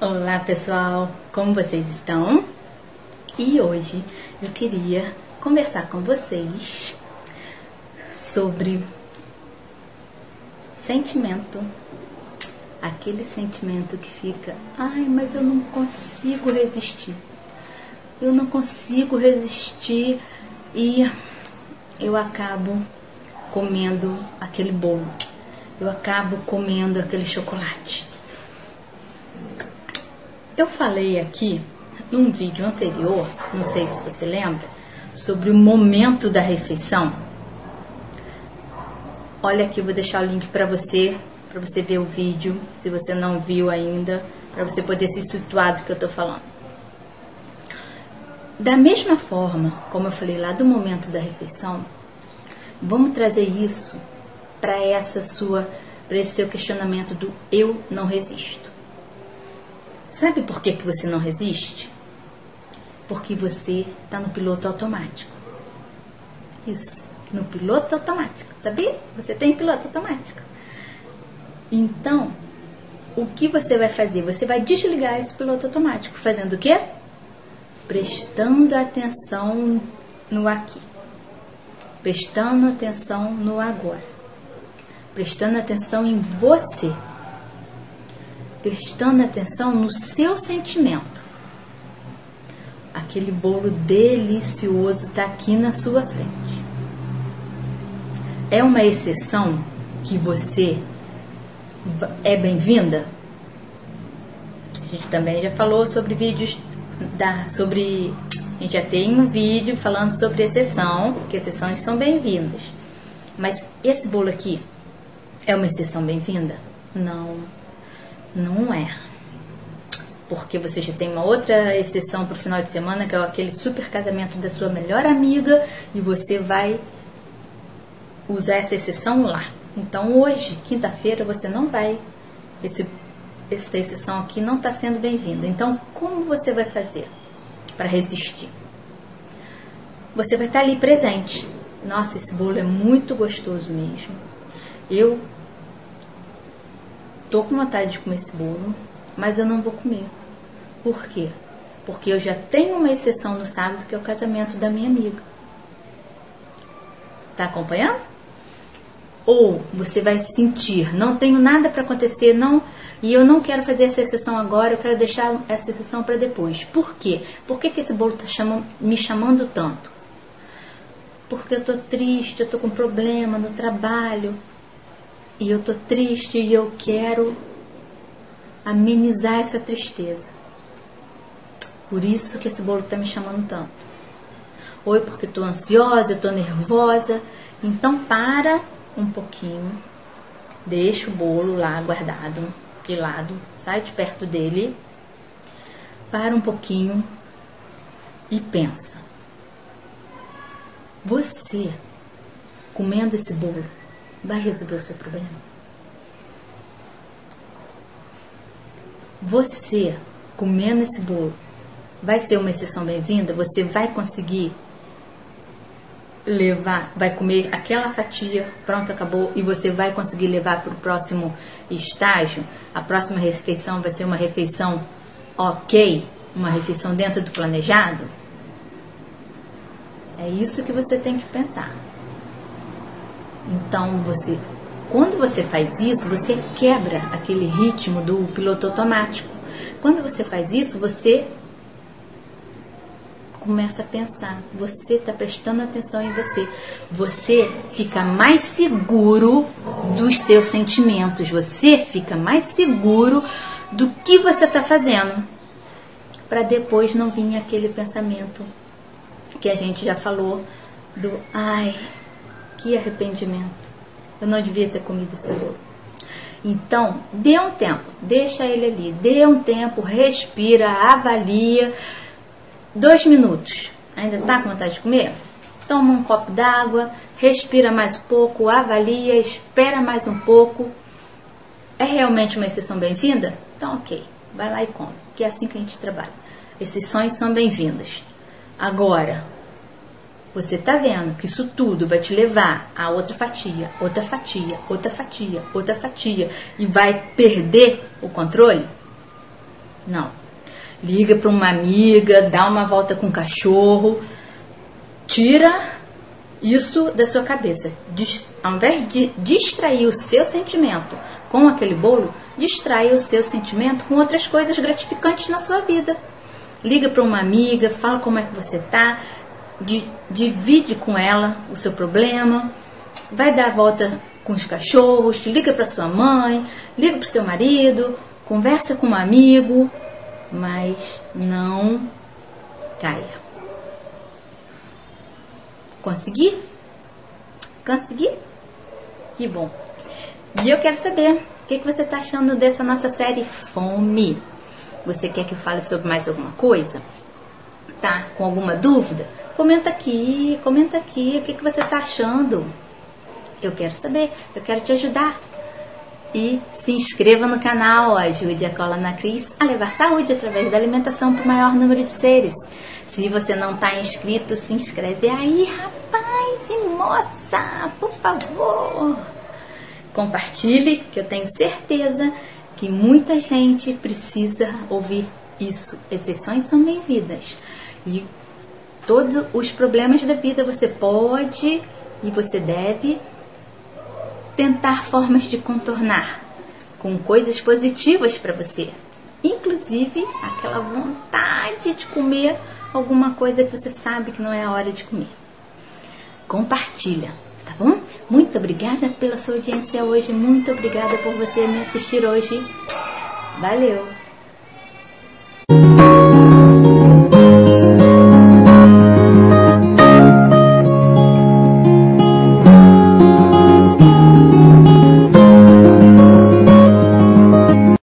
Olá pessoal, como vocês estão? E hoje eu queria conversar com vocês sobre sentimento. Aquele sentimento que fica, ai, mas eu não consigo resistir. Eu não consigo resistir e eu acabo comendo aquele bolo. Eu acabo comendo aquele chocolate. Eu falei aqui num vídeo anterior, não sei se você lembra, sobre o momento da refeição. Olha aqui, vou deixar o link para você, para você ver o vídeo, se você não viu ainda, para você poder se situar do que eu estou falando. Da mesma forma, como eu falei lá do momento da refeição, vamos trazer isso para essa sua, para esse seu questionamento do eu não resisto. Sabe por que, que você não resiste? Porque você está no piloto automático. Isso, no piloto automático. Sabia? Você tem piloto automático. Então, o que você vai fazer? Você vai desligar esse piloto automático. Fazendo o quê? Prestando atenção no aqui. Prestando atenção no agora. Prestando atenção em você prestando atenção no seu sentimento. Aquele bolo delicioso está aqui na sua frente. É uma exceção que você é bem-vinda? A gente também já falou sobre vídeos da sobre a gente já tem um vídeo falando sobre exceção, que exceções são bem-vindas. Mas esse bolo aqui é uma exceção bem-vinda? Não. Não é. Porque você já tem uma outra exceção para o final de semana, que é aquele super casamento da sua melhor amiga, e você vai usar essa exceção lá. Então hoje, quinta-feira, você não vai. Esse, essa exceção aqui não está sendo bem-vinda. Então, como você vai fazer para resistir? Você vai estar tá ali presente. Nossa, esse bolo é muito gostoso mesmo. Eu tô com vontade de comer esse bolo, mas eu não vou comer. Por quê? Porque eu já tenho uma exceção no sábado, que é o casamento da minha amiga. Tá acompanhando? Ou você vai sentir, não tenho nada para acontecer, não, e eu não quero fazer essa exceção agora, eu quero deixar essa exceção para depois. Por quê? Por que, que esse bolo está me chamando tanto? Porque eu tô triste, eu tô com problema no trabalho, e eu tô triste e eu quero amenizar essa tristeza. Por isso que esse bolo tá me chamando tanto. Ou porque tô ansiosa, tô nervosa. Então para um pouquinho, deixa o bolo lá guardado de lado, sai de perto dele, para um pouquinho e pensa. Você comendo esse bolo vai resolver o seu problema. Você, comendo esse bolo, vai ser uma exceção bem-vinda? Você vai conseguir levar, vai comer aquela fatia, pronto, acabou, e você vai conseguir levar para o próximo estágio? A próxima refeição vai ser uma refeição ok? Uma refeição dentro do planejado? É isso que você tem que pensar. Então você, quando você faz isso, você quebra aquele ritmo do piloto automático. Quando você faz isso, você começa a pensar, você está prestando atenção em você, você fica mais seguro dos seus sentimentos, você fica mais seguro do que você está fazendo, para depois não vir aquele pensamento que a gente já falou do ai, que arrependimento. Eu não devia ter comido esse bolo. Então, dê um tempo, deixa ele ali, dê um tempo, respira, avalia. Dois minutos. Ainda tá com vontade de comer? Toma um copo d'água, respira mais um pouco, avalia, espera mais um pouco. É realmente uma exceção bem-vinda? Então, ok, vai lá e come, que é assim que a gente trabalha. Sonhos são bem-vindos. Agora, você está vendo que isso tudo vai te levar a outra fatia, outra fatia, outra fatia, outra fatia e vai perder o controle? Não. Liga para uma amiga, dá uma volta com o cachorro, tira isso da sua cabeça. Ao invés de distrair o seu sentimento com aquele bolo, distrai o seu sentimento com outras coisas gratificantes na sua vida. Liga para uma amiga, fala como é que você tá, divide com ela o seu problema, vai dar a volta com os cachorros, liga para sua mãe, liga para seu marido, conversa com um amigo, mas não caia. Consegui? Consegui? Que bom. E eu quero saber o que, que você está achando dessa nossa série Fome. Você quer que eu fale sobre mais alguma coisa? Tá com alguma dúvida? Comenta aqui, comenta aqui o que, que você está achando. Eu quero saber, eu quero te ajudar. E se inscreva no canal, ajude a Cola na Cris a levar saúde através da alimentação para o maior número de seres. Se você não está inscrito, se inscreve aí, rapaz e moça, por favor. Compartilhe, que eu tenho certeza que muita gente precisa ouvir isso. Exceções são bem-vindas. E todos os problemas da vida você pode e você deve tentar formas de contornar com coisas positivas para você. Inclusive aquela vontade de comer alguma coisa que você sabe que não é a hora de comer. Compartilha, tá bom? Muito obrigada pela sua audiência hoje, muito obrigada por você me assistir hoje. Valeu!